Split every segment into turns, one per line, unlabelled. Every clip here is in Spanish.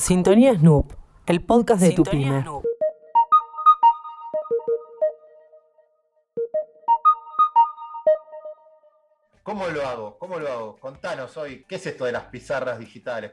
Sintonía Snoop, el podcast de tu pyme.
¿Cómo lo hago? ¿Cómo lo hago? Contanos hoy, ¿qué es esto de las pizarras digitales?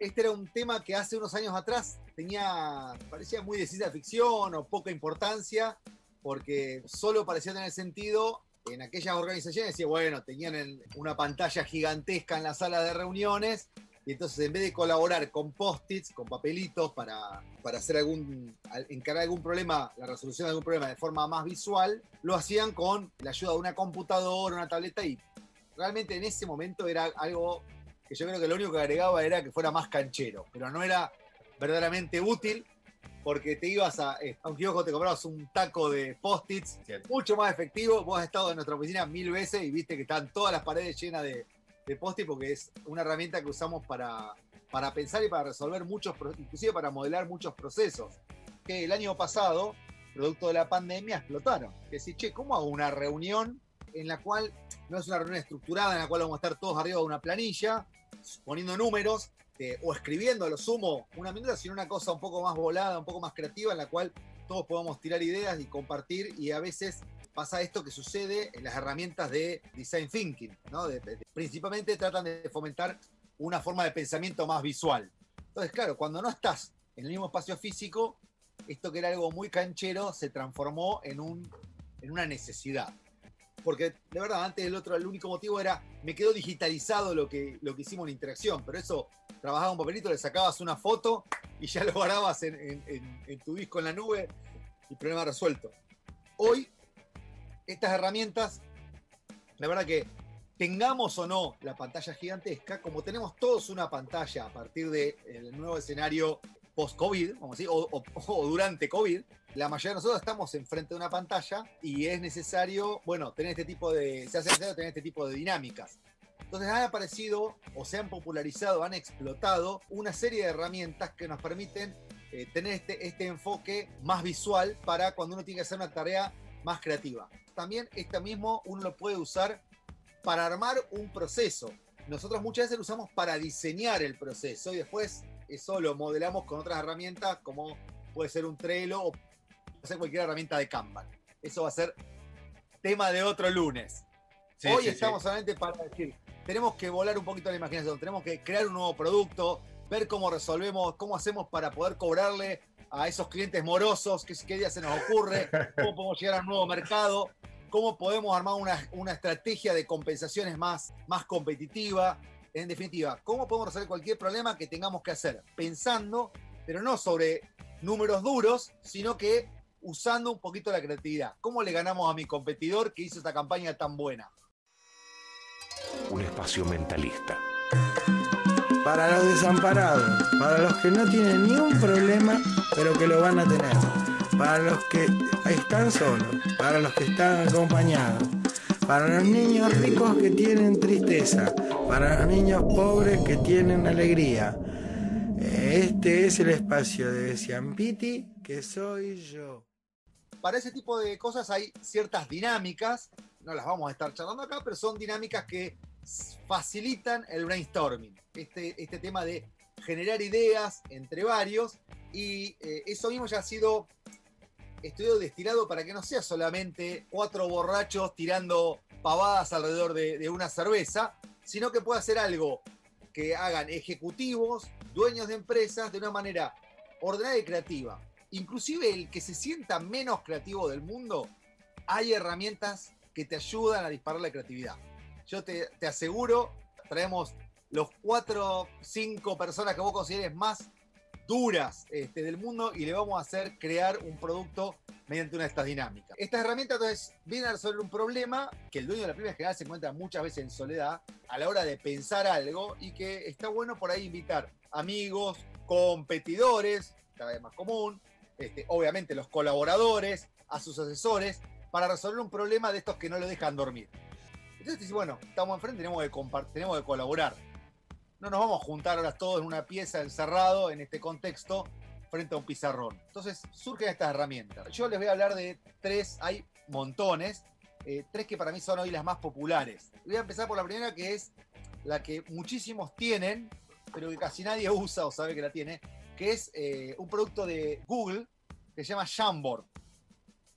Este era un tema que hace unos años atrás tenía, parecía muy de ciencia ficción o poca importancia, porque solo parecía tener sentido en aquellas organizaciones. Decía, bueno, tenían una pantalla gigantesca en la sala de reuniones y entonces en vez de colaborar con post-its, con papelitos para, para hacer algún, al- encarar algún problema, la resolución de algún problema de forma más visual, lo hacían con la ayuda de una computadora, una tableta y realmente en ese momento era algo que yo creo que lo único que agregaba era que fuera más canchero, pero no era verdaderamente útil porque te ibas a, eh, a un kiosco, te comprabas un taco de post-its, mucho más efectivo. Vos has estado en nuestra oficina mil veces y viste que están todas las paredes llenas de, de post-it porque es una herramienta que usamos para, para pensar y para resolver muchos, inclusive para modelar muchos procesos. Que el año pasado, producto de la pandemia, explotaron. Que decir, che, ¿cómo hago una reunión en la cual no es una reunión estructurada, en la cual vamos a estar todos arriba de una planilla, poniendo números, eh, o escribiendo a lo sumo una minuta, sino una cosa un poco más volada, un poco más creativa, en la cual todos podamos tirar ideas y compartir, y a veces pasa esto que sucede en las herramientas de design thinking, ¿no? De- de- principalmente tratan de fomentar una forma de pensamiento más visual. Entonces, claro, cuando no estás en el mismo espacio físico, esto que era algo muy canchero se transformó en, un, en una necesidad. Porque de verdad, antes el otro, el único motivo era, me quedó digitalizado lo que, lo que hicimos en interacción, pero eso, trabajaba un papelito, le sacabas una foto y ya lo guardabas en, en- en- en tu disco en la nube y problema resuelto. Hoy, estas herramientas, la verdad que tengamos o no la pantalla gigantesca, como tenemos todos una pantalla a partir del nuevo escenario post-COVID, o durante COVID, la mayoría de nosotros estamos enfrente de una pantalla y es necesario, bueno, tener este tipo de, se hace necesario tener este tipo de dinámicas. Entonces han aparecido o se han popularizado, han explotado una serie de herramientas que nos permiten eh, tener este, este enfoque más visual para cuando uno tiene que hacer una tarea más creativa. También esto mismo uno lo puede usar para armar un proceso. Nosotros muchas veces lo usamos para diseñar el proceso y después eso lo modelamos con otras herramientas como puede ser un Trello o puede ser cualquier herramienta de Kanban. Eso va a ser tema de otro lunes.
Sí,
Hoy
sí,
estamos
sí.
solamente para decir, tenemos que volar un poquito la imaginación, tenemos que crear un nuevo producto, ver cómo resolvemos, cómo hacemos para poder cobrarle a esos clientes morosos, qué, día se nos ocurre, cómo podemos llegar a un nuevo mercado, cómo podemos armar una, una estrategia de compensaciones más, más competitiva. En definitiva, cómo podemos resolver cualquier problema que tengamos que hacer, pensando, pero no sobre números duros, sino que usando un poquito la creatividad. ¿Cómo le ganamos a mi competidor que hizo esta campaña tan buena?
un espacio mentalista.
Para los desamparados, para los que no tienen ni un problema, pero que lo van a tener. Para los que están solos, para los que están acompañados. Para los niños ricos que tienen tristeza, para los niños pobres que tienen alegría. Este es el espacio de Ciampiti que soy yo.
Para ese tipo de cosas hay ciertas dinámicas, no las vamos a estar charlando acá, pero son dinámicas que facilitan el brainstorming. Este, este tema de generar ideas entre varios y eh, eso mismo ya ha sido estudiado destilado para que no sea solamente cuatro borrachos tirando pavadas alrededor de, de una cerveza, sino que pueda ser algo que hagan ejecutivos, dueños de empresas, de una manera ordenada y creativa. Inclusive el que se sienta menos creativo del mundo, hay herramientas que te ayudan a disparar la creatividad. Yo te, te aseguro, traemos los cuatro, cinco personas que vos consideres más duras este, del mundo y le vamos a hacer crear un producto mediante una de estas dinámicas. Estas herramientas entonces vienen a resolver un problema que el dueño de la pyme en general se encuentra muchas veces en soledad a la hora de pensar algo y que está bueno por ahí invitar amigos, competidores, cada vez más común, este, obviamente los colaboradores, a sus asesores, para resolver un problema de estos que no lo dejan dormir. Entonces bueno, estamos enfrente, tenemos que, tenemos que colaborar. No nos vamos a juntar ahora todos en una pieza encerrado en este contexto frente a un pizarrón. Entonces surgen estas herramientas. Yo les voy a hablar de tres, hay montones, eh, tres que para mí son hoy las más populares. Voy a empezar por la primera que es la que muchísimos tienen, pero que casi nadie usa o sabe que la tiene, que es eh, un producto de Google que se llama Jamboard.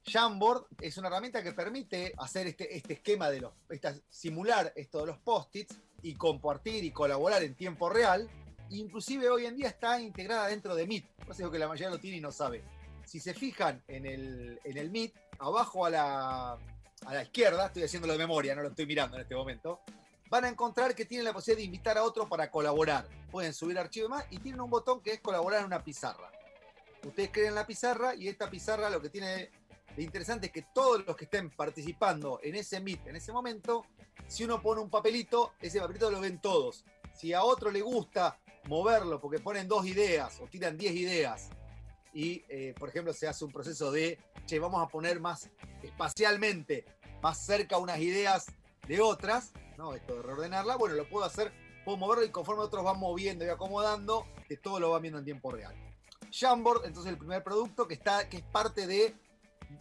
Jamboard es una herramienta que permite hacer este, este esquema de los, esta- simular esto de los post-its y compartir y colaborar en tiempo real. Inclusive hoy en día está integrada dentro de Meet. Por eso que la mayoría lo tiene y no sabe. Si se fijan en el, en el Meet, abajo a la, a la izquierda, estoy haciéndolo de memoria, no lo estoy mirando en este momento, van a encontrar que tienen la posibilidad de invitar a otro para colaborar. Pueden subir archivo y más y tienen un botón que es colaborar en una pizarra. Ustedes creen la pizarra y esta pizarra lo que tiene de interesante es que todos los que estén participando en ese Meet en ese momento, si uno pone un papelito, ese papelito lo ven todos. Si a otro le gusta moverlo porque ponen dos ideas o tiran 10 ideas y, eh, por ejemplo, se hace un proceso de, che, vamos a poner más espacialmente, más cerca unas ideas de otras, ¿no? Esto de reordenarla, bueno, lo puedo hacer, puedo moverlo y conforme otros van moviendo y acomodando, que todo lo van viendo en tiempo real. Jamboard, entonces el primer producto que, está, que es parte de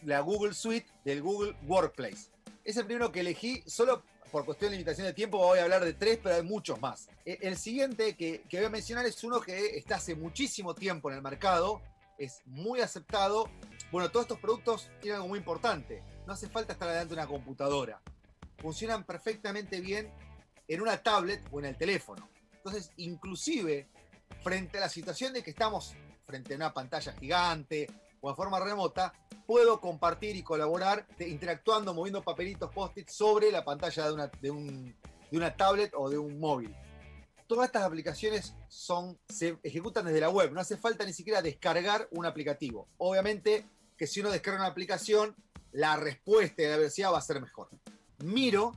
la Google Suite del Google Workplace. Es el primero que elegí solo por cuestión de limitación de tiempo, voy a hablar de tres, pero hay muchos más. E- El siguiente que, voy a mencionar es uno que está hace muchísimo tiempo en el mercado, es muy aceptado. Bueno, todos estos productos tienen algo muy importante. No hace falta estar delante de una computadora. Funcionan perfectamente bien en una tablet o en el teléfono. Entonces, inclusive, frente a la situación de que estamos frente a una pantalla gigante o de forma remota, puedo compartir y colaborar interactuando, moviendo papelitos post-it sobre la pantalla de una, de, un- de una tablet o de un móvil. Todas estas aplicaciones son, se ejecutan desde la web, no hace falta ni siquiera descargar un aplicativo. Obviamente que si uno descarga una aplicación, la respuesta de la velocidad va a ser mejor. Miro,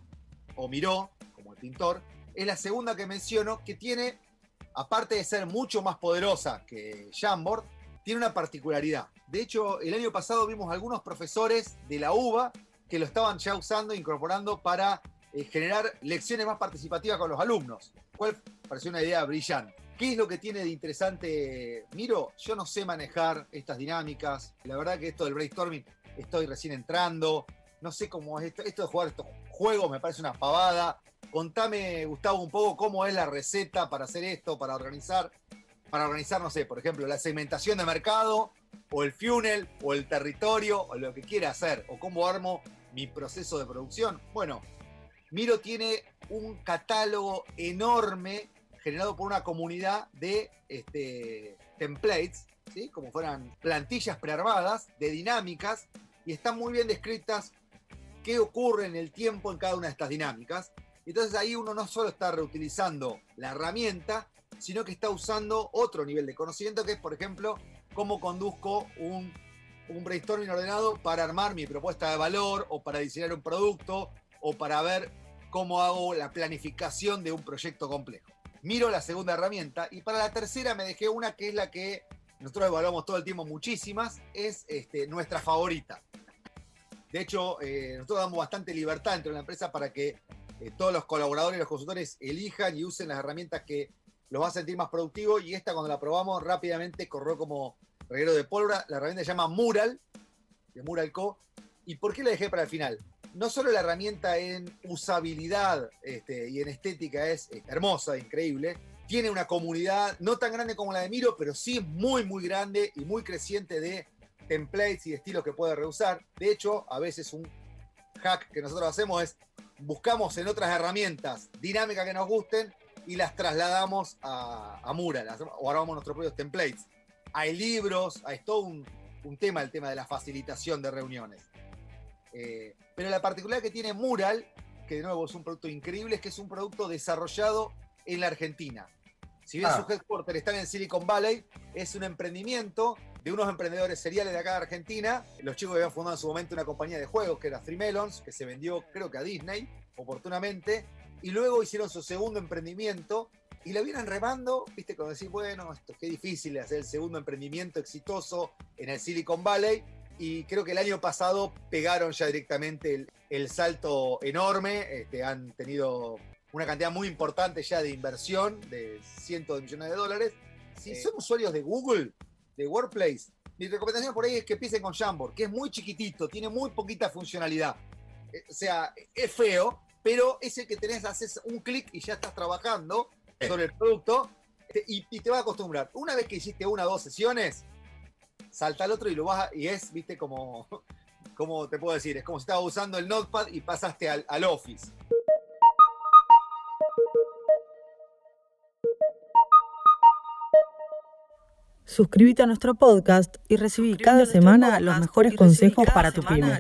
o Miró, como el pintor, es la segunda que menciono que tiene, aparte de ser mucho más poderosa que Jamboard, tiene una particularidad. De hecho, el año pasado vimos algunos profesores de la UBA que lo estaban ya usando, incorporando para eh, generar lecciones más participativas con los alumnos. ¿Cuál pareció una idea brillante? ¿Qué es lo que tiene de interesante Miro? Yo no sé manejar estas dinámicas. La verdad que esto del brainstorming estoy recién entrando. No sé cómo es esto. Esto de jugar estos juegos me parece una pavada. Contame, Gustavo, un poco cómo es la receta para hacer esto, para organizar. Para organizar, no sé, por ejemplo, la segmentación de mercado, o el funnel, o el territorio, o lo que quiera hacer, o cómo armo mi proceso de producción. Bueno, Miro tiene un catálogo enorme generado por una comunidad de este, templates, ¿sí? como fueran plantillas prearmadas de dinámicas, y están muy bien descritas qué ocurre en el tiempo en cada una de estas dinámicas. Entonces ahí uno no solo está reutilizando la herramienta, sino que está usando otro nivel de conocimiento, que es, por ejemplo, cómo conduzco un, brainstorming ordenado para armar mi propuesta de valor o para diseñar un producto o para ver cómo hago la planificación de un proyecto complejo. Miro la segunda herramienta y para la tercera me dejé una que es la que nosotros evaluamos todo el tiempo muchísimas, es este, nuestra favorita. De hecho, eh, nosotros damos bastante libertad dentro de la empresa para que eh, todos los colaboradores y los consultores elijan y usen las herramientas que los va a sentir más productivos y esta cuando la probamos rápidamente corrió como reguero de pólvora. La herramienta se llama Mural, de Mural Co. ¿Y por qué la dejé para el final? No solo la herramienta en usabilidad este, y en estética es eh, hermosa, increíble, tiene una comunidad no tan grande como la de Miro, pero sí muy, muy grande y muy creciente de templates y estilos que puede reusar. De hecho, a veces un hack que nosotros hacemos es buscamos en otras herramientas dinámicas que nos gusten y las trasladamos a, a Mural o armamos nuestros propios templates. Hay libros, hay todo un, un tema, el tema de la facilitación de reuniones. Eh, pero la particularidad que tiene Mural, que de nuevo es un producto increíble, es que es un producto desarrollado en la Argentina. Si bien
Ah.
su headquarter está en Silicon Valley, es un emprendimiento de unos emprendedores seriales de acá de Argentina. Los chicos habían fundado en su momento una compañía de juegos que era Three Melons, que se vendió creo que a Disney, oportunamente, y luego hicieron su segundo emprendimiento y la vienen remando, viste, cuando decís, bueno, esto qué difícil hacer el segundo emprendimiento exitoso en el Silicon Valley, y creo que el año pasado pegaron ya directamente el, el salto enorme, este, han tenido una cantidad muy importante ya de inversión de cientos de millones de dólares. Si
Eh.
son usuarios de Google, de Workplace, mi recomendación por ahí es que empiecen con Jamboard, que es muy chiquitito, tiene muy poquita funcionalidad. Eh, O sea, es feo, pero es el que tenés, haces un clic y ya estás trabajando
Sí.
sobre el producto. Te- Y, y te vas a acostumbrar. Una vez que hiciste una o dos sesiones, salta al otro y lo vas a- y es, viste, como, como te puedo decir, es como si estabas usando el notepad y pasaste al, al office.
Suscríbete a nuestro podcast y recibí cada semana los mejores consejos para tu pyme.